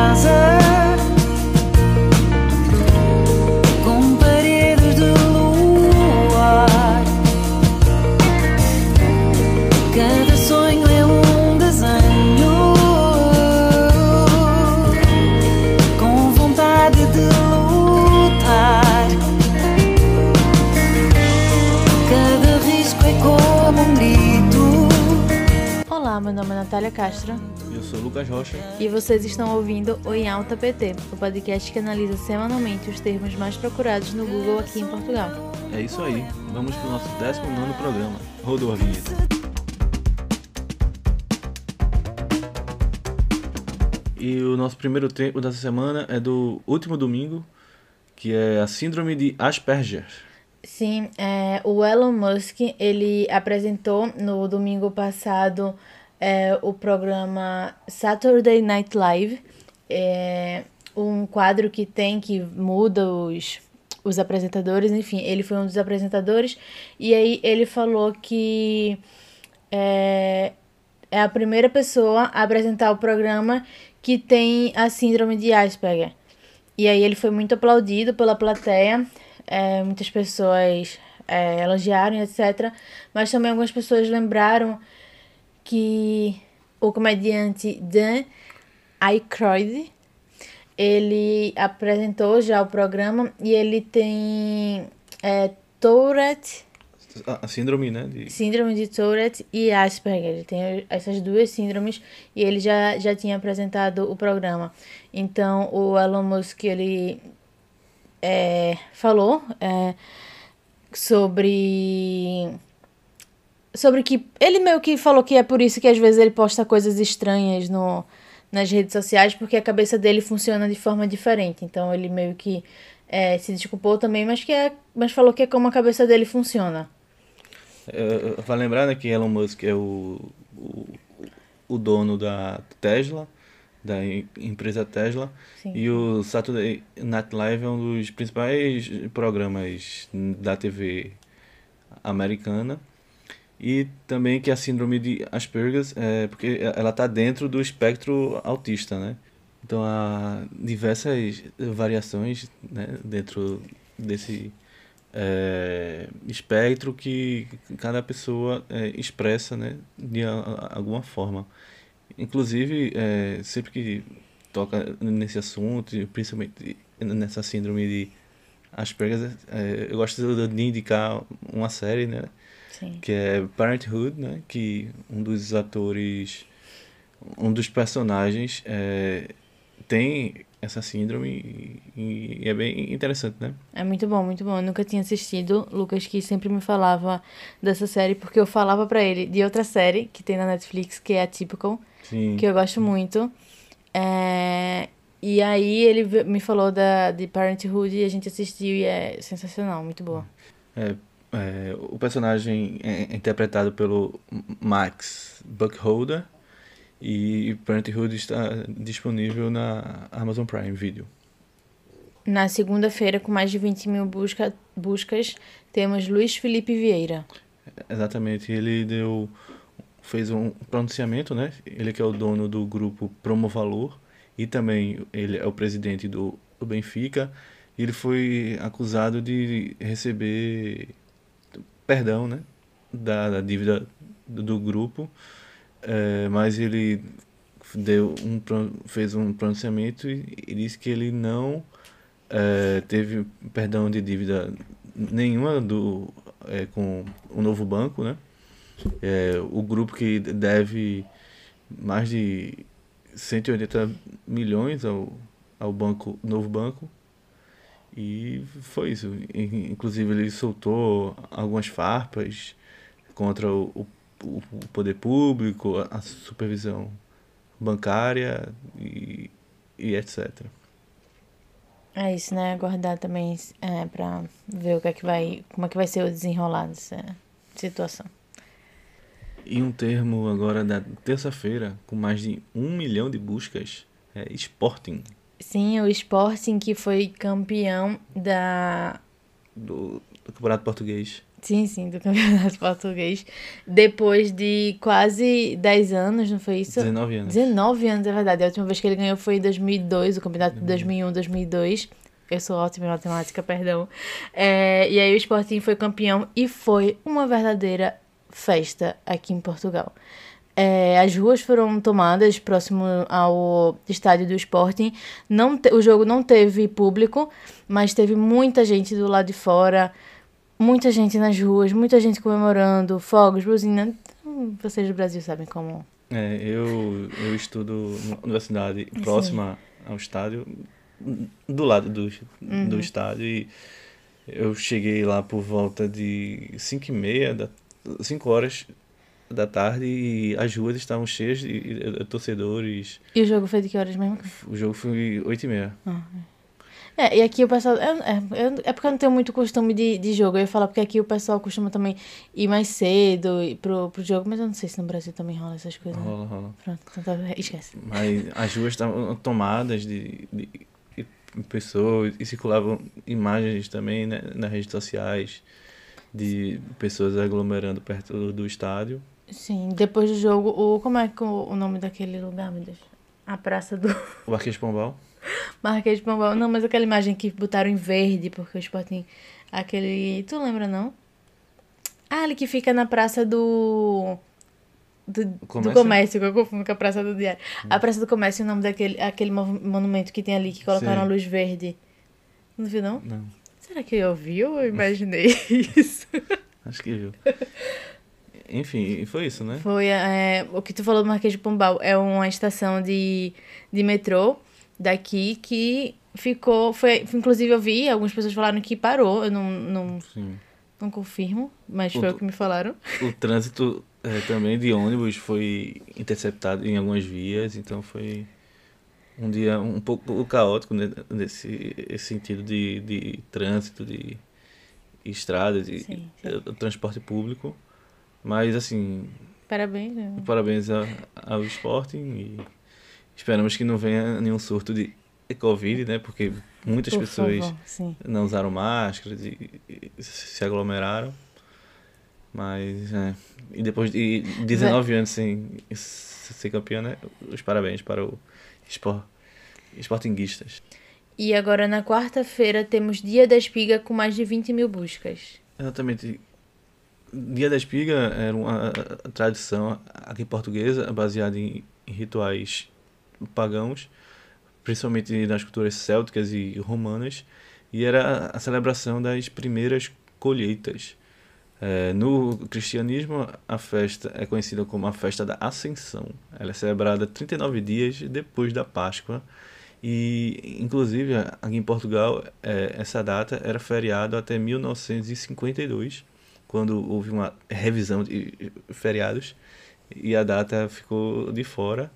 casa com paredes de luar. Cada sonho é um desenho com vontade de lutar. Cada risco é como um grito. Olá, meu nome é Natália Castro sou o Lucas Rocha. e vocês estão ouvindo o Em Alta PT, o podcast que analisa semanalmente os termos mais procurados no Google aqui em Portugal. É isso aí. Vamos pro nosso 19 programa. Rodou a vinheta. E o nosso primeiro tempo dessa semana é do último domingo, que é a Síndrome de Asperger. Sim, é, o Elon Musk ele apresentou no domingo passado é, o programa Saturday Night Live, é, um quadro que tem que muda os, os apresentadores, enfim, ele foi um dos apresentadores e aí ele falou que é, é a primeira pessoa a apresentar o programa que tem a síndrome de Asperger. E aí ele foi muito aplaudido pela plateia, é, muitas pessoas é, elogiaram, etc. Mas também algumas pessoas lembraram que o comediante Dan Aykroyd, ele apresentou já o programa e ele tem é, Tourette, A a síndrome, né? De... síndrome de Tourette e Asperger. Ele tem essas duas síndromes e ele já, já tinha apresentado o programa. Então, o Elon Musk, ele é, falou é, sobre... Sobre que... Ele meio que falou que é por isso que às vezes ele posta coisas estranhas no, nas redes sociais, porque a cabeça dele funciona de forma diferente. Então, ele meio que é, se desculpou também, mas, que é, mas falou que é como a cabeça dele funciona. É, Vai lembrar né, que Elon Musk é o, o, o dono da Tesla, da em- empresa Tesla, Sim. e o Saturday Night Live é um dos principais programas da TV americana. E também que a síndrome de Asperger é porque ela está dentro do espectro autista, né? Então há diversas variações né, dentro desse é, espectro que cada pessoa é, expressa né, de a- alguma forma. Inclusive, é, sempre que toca nesse assunto, principalmente nessa síndrome de Asperger, é, eu gosto de indicar uma série, né? Sim. que é Parenthood, né? Que um dos atores, um dos personagens é, tem essa síndrome e, e é bem interessante, né? É muito bom, muito bom. Eu nunca tinha assistido. Lucas que sempre me falava dessa série, porque eu falava pra ele de outra série que tem na Netflix, que é a Typical, Sim. que eu gosto muito. É, E aí ele me falou da, de Parenthood e a gente assistiu e é sensacional, muito boa. É, é, o personagem é interpretado pelo Max Buckholder e Parenthood está disponível na Amazon Prime Video. Na segunda-feira, com mais de 20 mil busca, buscas, temos Luiz Felipe Vieira. Exatamente, ele deu fez um pronunciamento, né? Ele que é o dono do grupo Promovalor e também ele é o presidente do, Benfica. Ele foi acusado de receber perdão, né? Da, da dívida do, do grupo, Eh, mas ele deu um, fez um pronunciamento e, e disse que ele não eh, teve perdão de dívida nenhuma do, eh, com o novo banco, né? É, o grupo que deve mais de 180 milhões ao, ao banco, novo banco. E foi isso. In- Inclusive ele soltou algumas farpas contra o, o, o poder público, a a supervisão bancária e, e etc. É isso, né? Aguardar também é, pra ver o que é que vai. como é que vai ser o desenrolar dessa situação. E um termo agora da terça-feira, com mais de um milhão de buscas, é Sporting, Sim, o Sporting que foi campeão da, do, do Campeonato Português. Sim, sim, do campeonato português. Depois de quase 10 anos, não foi isso? 19 anos. 19 anos, é verdade. A última vez que ele ganhou foi em 2002, o campeonato de 2001, 2002. Eu sou ótima em matemática, perdão. É, e aí o Sporting foi campeão e foi uma verdadeira festa aqui em Portugal. É, as ruas foram tomadas próximo ao estádio do Sporting. Não te- o jogo não teve público, mas teve muita gente do lado de fora, muita gente nas ruas, muita gente comemorando, fogos, buzina. Hum, Vocês do Brasil sabem como. É, eu, eu estudo numa universidade próxima ao estádio, do lado do, do estádio, e eu cheguei lá por volta de 5 e meia, da, 5 horas da tarde, e as ruas estavam cheias de, de torcedores. E o jogo foi de que horas mesmo? O jogo foi 8 e meia. É, e aqui o pessoal. É, é, é porque eu não tenho muito costume de, de jogo. Eu ia falar porque aqui o pessoal costuma também ir mais cedo pro, pro jogo, mas eu não sei se no Brasil também rola essas coisas. né? Rola, rola. Pronto, então tá, esquece. Mas as ruas estavam tomadas de, de, de pessoas e circulavam imagens também né, nas redes sociais de pessoas aglomerando perto do estádio. Sim, depois do jogo, o, como é que o, o nome daquele lugar, meu Deus? A Praça do O Marquês de Pombal. Marquês de Pombal. Não, mas aquela imagem que botaram em verde, porque o Sporting. Aquele. Tu lembra, não? Ah, ali que fica na Praça do. Do do comércio, Comércio? que eu confundo com a Praça do Diário. A Praça do Comércio é o nome daquele aquele monumento que tem ali, que colocaram Sim. a luz verde. Não viu, não? Não, Será que eu ouvi ou eu imaginei isso? acho que viu. Enfim, foi isso, né? Foi é, o que tu falou do Marquês de Pombal. É uma estação de, de metrô daqui que ficou. Foi, inclusive, eu vi, algumas pessoas falaram que parou. Eu não, não, Sim. não confirmo, mas O foi o que me falaram. O trânsito eh, também de ônibus foi interceptado em algumas vias, então foi um dia um pouco caótico né, nesse esse sentido de, de trânsito, de estrada, de Sim, sim. transporte público. Mas assim, Parabéns. né? parabéns a- ao Sporting e esperamos que não venha nenhum surto de Covid, né? Porque muitas Por pessoas favor, não usaram máscaras e, e se aglomeraram. Mas, é. E depois de 19 anos sem ser campeão, né? Os parabéns para o Sport, Sportinguistas. E agora na quarta-feira temos Dia da Espiga com mais de 20 mil buscas. Exatamente. Dia da Espiga era uma tradição aqui portuguesa baseada em, rituais pagãos, principalmente nas culturas célticas e romanas, e era a celebração das primeiras colheitas. É, no cristianismo, a festa é conhecida como a festa da Ascensão. Ela é celebrada 39 dias depois da Páscoa. E, inclusive, aqui em Portugal, é, essa data era feriado até 1952, quando houve uma revisão de feriados e a data ficou de fora.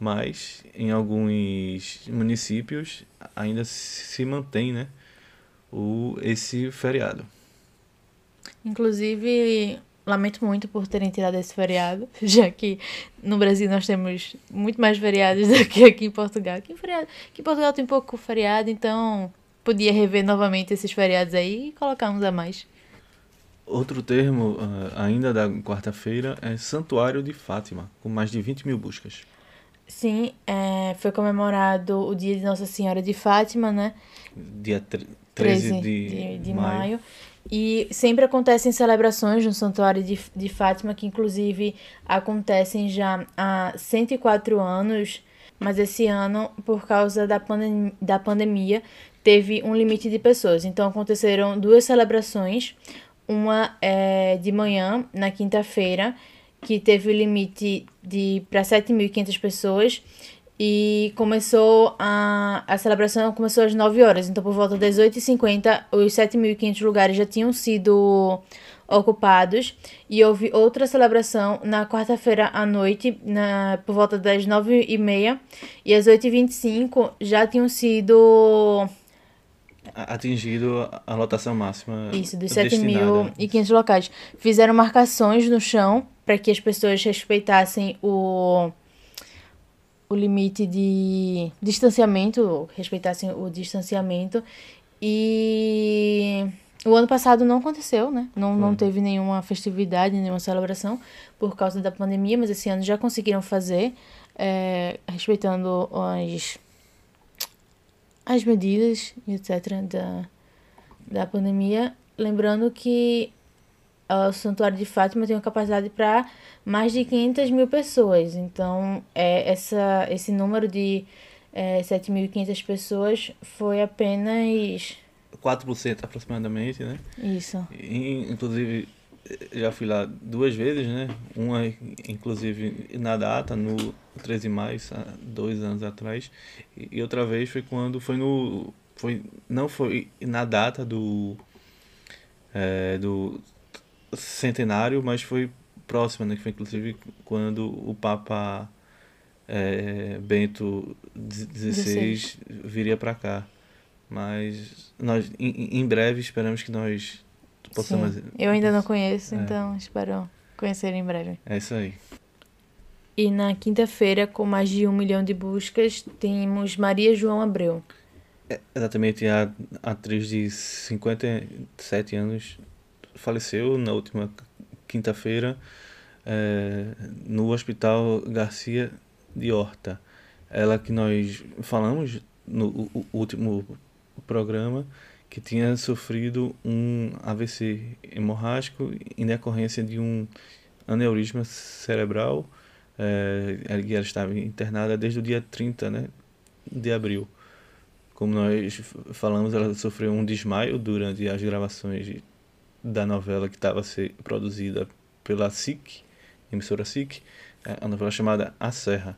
Mas em alguns municípios ainda se mantém né, o, esse feriado. Inclusive, lamento muito por terem tirado esse feriado, já que no Brasil nós temos muito mais feriados do que aqui em Portugal. Aqui em, feriado, aqui em Portugal tem pouco feriado, então podia rever novamente esses feriados aí e colocar uns a mais. Outro termo, ah, ainda da quarta-feira, é Santuário de Fátima, com mais de 20 mil buscas. Sim, é, foi comemorado o dia de Nossa Senhora de Fátima, né? Dia tre- 13 13 de, de, de maio. maio. E sempre acontecem celebrações no Santuário de, de Fátima, que inclusive acontecem já há 104 anos, mas esse ano, por causa da, pandem da pandemia, teve um limite de pessoas. Então aconteceram duas celebrações, uma é, de manhã, na quinta-feira, que teve o limite de para 7.500 pessoas, e começou a, a celebração começou às 9 horas. Então, por volta das 8h50, os 7.500 lugares já tinham sido ocupados. E houve outra celebração na quarta-feira à noite, na, por volta das 9h30. E às 8h25 já tinham sido Atingido a- lotação máxima isso, dos destinada. 7.500 locais. Fizeram marcações no chão para que as pessoas respeitassem o, o limite de distanciamento, respeitassem o distanciamento. E o ano passado não aconteceu, né? Não, não teve nenhuma festividade, nenhuma celebração por causa da pandemia, mas esse ano já conseguiram fazer, é, respeitando as, as medidas, etc., da, da pandemia. Lembrando que o Santuário de Fátima tem uma capacidade para mais de 500 mil pessoas. Então, é, essa, esse número de é, 7.500 pessoas foi apenas 4% aproximadamente, né? isso. E, inclusive, já fui lá duas vezes, né? Uma, inclusive, na data, no 13 de maio, dois anos atrás. E, e outra vez foi quando foi no. Foi, não foi na data do. é, do centenário, mas foi próxima, né? Que foi inclusive quando o Papa é, Bento XVI viria para cá. Mas nós, em, em breve, esperamos que nós possamos. Sim. Eu ainda não conheço, É. então espero conhecer em breve. É isso aí. E na quinta-feira, com mais de um milhão de buscas, temos Maria João Abreu. Exatamente, a atriz de 57 anos faleceu na última quinta-feira eh, no Hospital Garcia de Horta. Ela que nós falamos no último programa que tinha sofrido um AVC hemorrágico em decorrência de um aneurisma cerebral. eh, ela estava internada desde o dia 30 né, de abril. Como nós falamos, ela sofreu um desmaio durante as gravações da novela que estava ser produzida pela SIC, emissora SIC, a a novela chamada A Serra.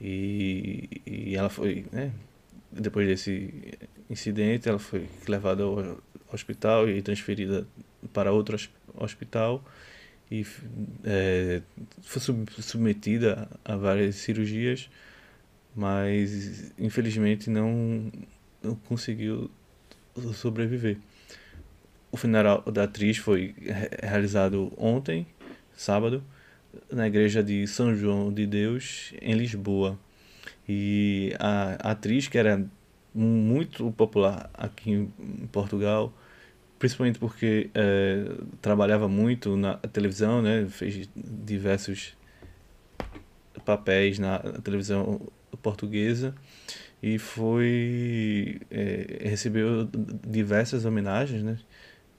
E, e ela foi, né, depois desse incidente, ela foi levada ao hospital e transferida para outro hos- hospital e eh, foi sub- submetida a várias cirurgias, mas infelizmente não, não conseguiu sobreviver. O funeral da atriz foi re- realizado ontem, sábado, na igreja de São João de Deus, em Lisboa. E a, a atriz, que era muito popular aqui em Portugal, principalmente porque eh, trabalhava muito na televisão, né? fez diversos papéis na televisão portuguesa e foi eh, recebeu diversas homenagens, né?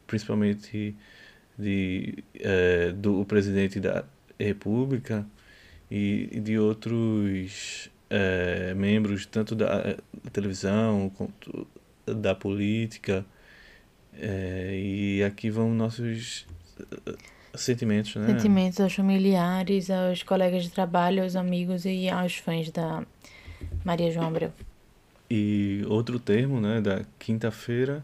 principalmente de, eh, do presidente da República e e de outros eh, membros tanto da televisão quanto da política eh, e aqui vão nossos eh, sentimentos, né? Sentimentos aos familiares, aos colegas de trabalho, aos amigos e aos fãs da Maria João Abreu. E outro termo, né, da quinta-feira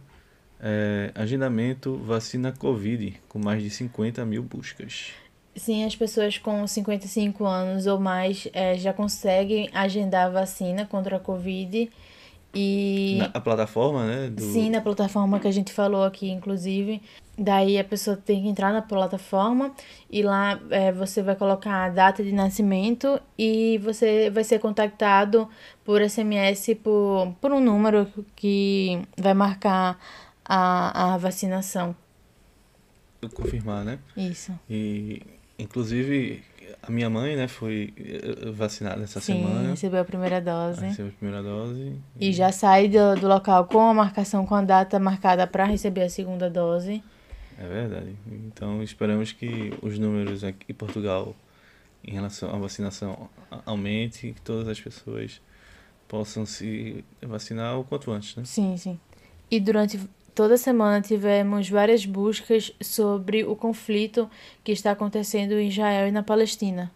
é agendamento vacina Covid, com mais de 50 mil buscas. Sim, as pessoas com 55 anos ou mais eh, já conseguem agendar a vacina contra a Covid. E Na a plataforma, né, do, sim, na plataforma que a gente falou aqui, inclusive. Daí a pessoa tem que entrar na plataforma e lá eh, você vai colocar a data de nascimento e você vai ser contactado por SMS por, por um número que vai marcar a, a vacinação. confirmar, né? Isso. E inclusive a minha mãe, né, foi eh, vacinada essa Sim, semana. recebeu a primeira dose. Recebeu a primeira dose. E já sai do, do local com a marcação, com a data marcada para receber a segunda dose. É verdade. Então esperamos que os números aqui em Portugal em relação à vacinação aumente e que todas as pessoas possam se vacinar o quanto antes, né? Sim, sim. E durante toda semana tivemos várias buscas sobre o conflito que está acontecendo em Israel e na Palestina.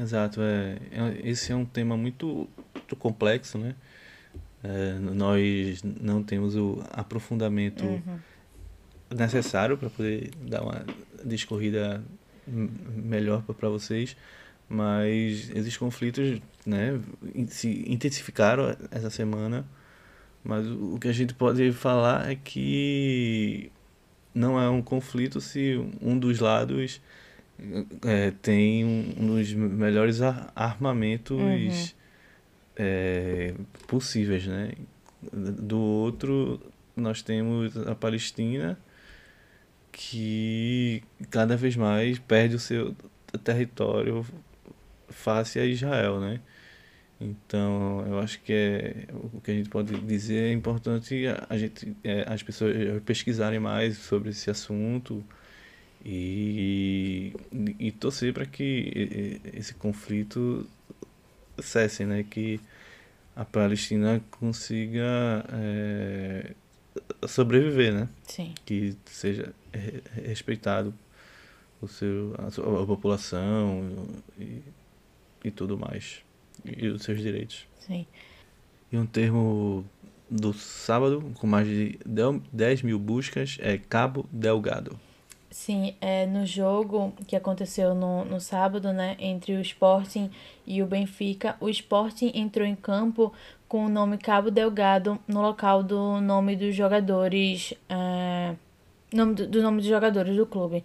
Exato, é, é- esse é um tema muito, muito complexo, né? É, nós não temos o aprofundamento necessário para poder dar uma discorrida melhor para vocês, mas esses conflitos, né, se intensificaram essa semana, mas o que a gente pode falar é que não é um conflito se um dos lados é, tem um dos melhores ar- armamentos é, possíveis, né? Do outro nós temos a Palestina que cada vez mais perde o seu território face a Israel, né? Então, eu acho que é o que a gente pode dizer é importante a gente é, as pessoas pesquisarem mais sobre esse assunto e, e torcer para que esse conflito cesse, né? Que a Palestina consiga é, sobreviver, né? Sim. Que seja respeitado o seu, a, sua, a população e, e tudo mais. E os seus direitos. Sim. E um termo do sábado, com mais de 10 mil buscas, é Cabo Delgado. Sim, é, no jogo que aconteceu no, no sábado, né, entre o Sporting e o Benfica, o Sporting entrou em campo com o nome Cabo Delgado no local do nome dos jogadores, é, nome do, do nome dos jogadores do clube.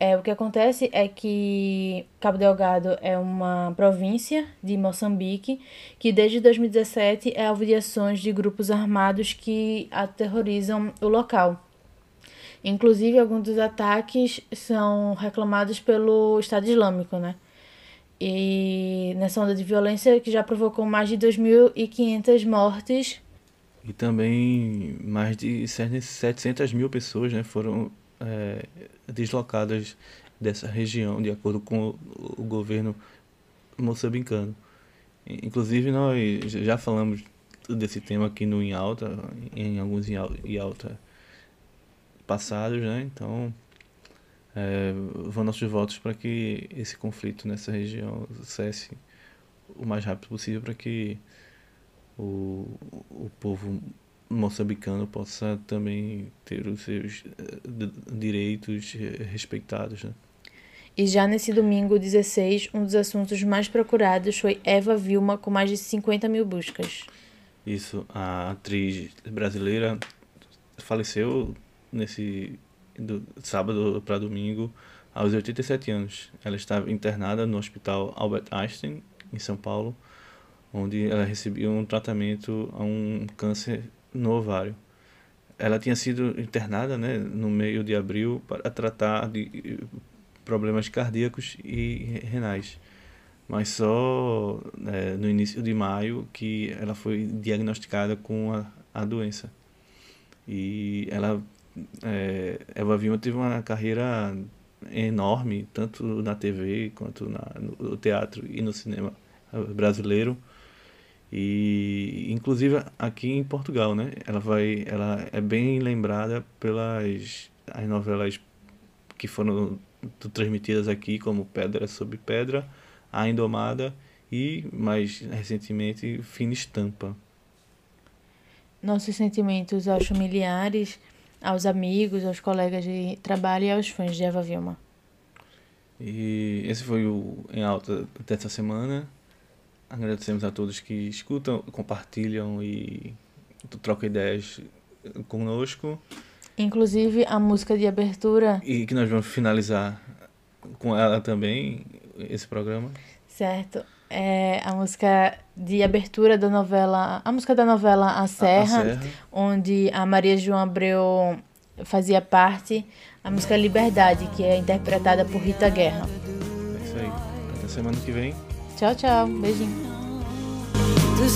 É, o que acontece é que Cabo Delgado é uma província de Moçambique que desde 2017 é alvo de ações de grupos armados que aterrorizam o local. Inclusive, alguns dos ataques são reclamados pelo Estado Islâmico, né? E nessa onda de violência que já provocou mais de 2.500 mortes. E também mais de 700 mil pessoas né, foram é, deslocadas dessa região, de acordo com o governo moçambicano. Inclusive, nós já falamos desse tema aqui no Em Alta, em alguns Em Alta passados, né? Então, é, vão nossos votos para que esse conflito nessa região cesse o mais rápido possível para que o, o povo moçambicano possa também ter os seus eh, direitos respeitados. Né? E já nesse domingo 16, um dos assuntos mais procurados foi Eva Vilma, com mais de 50 mil buscas. Isso, a atriz brasileira faleceu nesse do sábado para domingo aos 87 anos. Ela estava internada no Hospital Albert Einstein em São Paulo, onde ela recebia um tratamento a um câncer no ovário. Ela tinha sido internada, né, no meio de abril para tratar de problemas cardíacos e renais. Mas só é, no início de maio que ela foi diagnosticada com a, a doença. E ela é, Eva Vilma teve uma carreira enorme, tanto na TV quanto na, no teatro e no cinema brasileiro. E inclusive aqui em Portugal, né? Ela vai, ela é bem lembrada pelas as novelas que foram transmitidas aqui, como Pedra sobre Pedra, A Indomada e mais recentemente Fina Estampa. Nossos sentimentos aos familiares aos amigos, aos colegas de trabalho e aos fãs de Eva Vilma. E esse foi o Em Alta dessa semana. Agradecemos a todos que escutam, compartilham e trocam ideias conosco. Inclusive a música de abertura. E que nós vamos finalizar com ela também, esse programa. Certo. É a música de abertura da novela, a música da novela A Serra, a, a Serra, onde a Maria João Abreu fazia parte, a música Liberdade, que é interpretada por Rita Guerra. É isso aí. Até semana que vem. Tchau, tchau. Beijinho. Que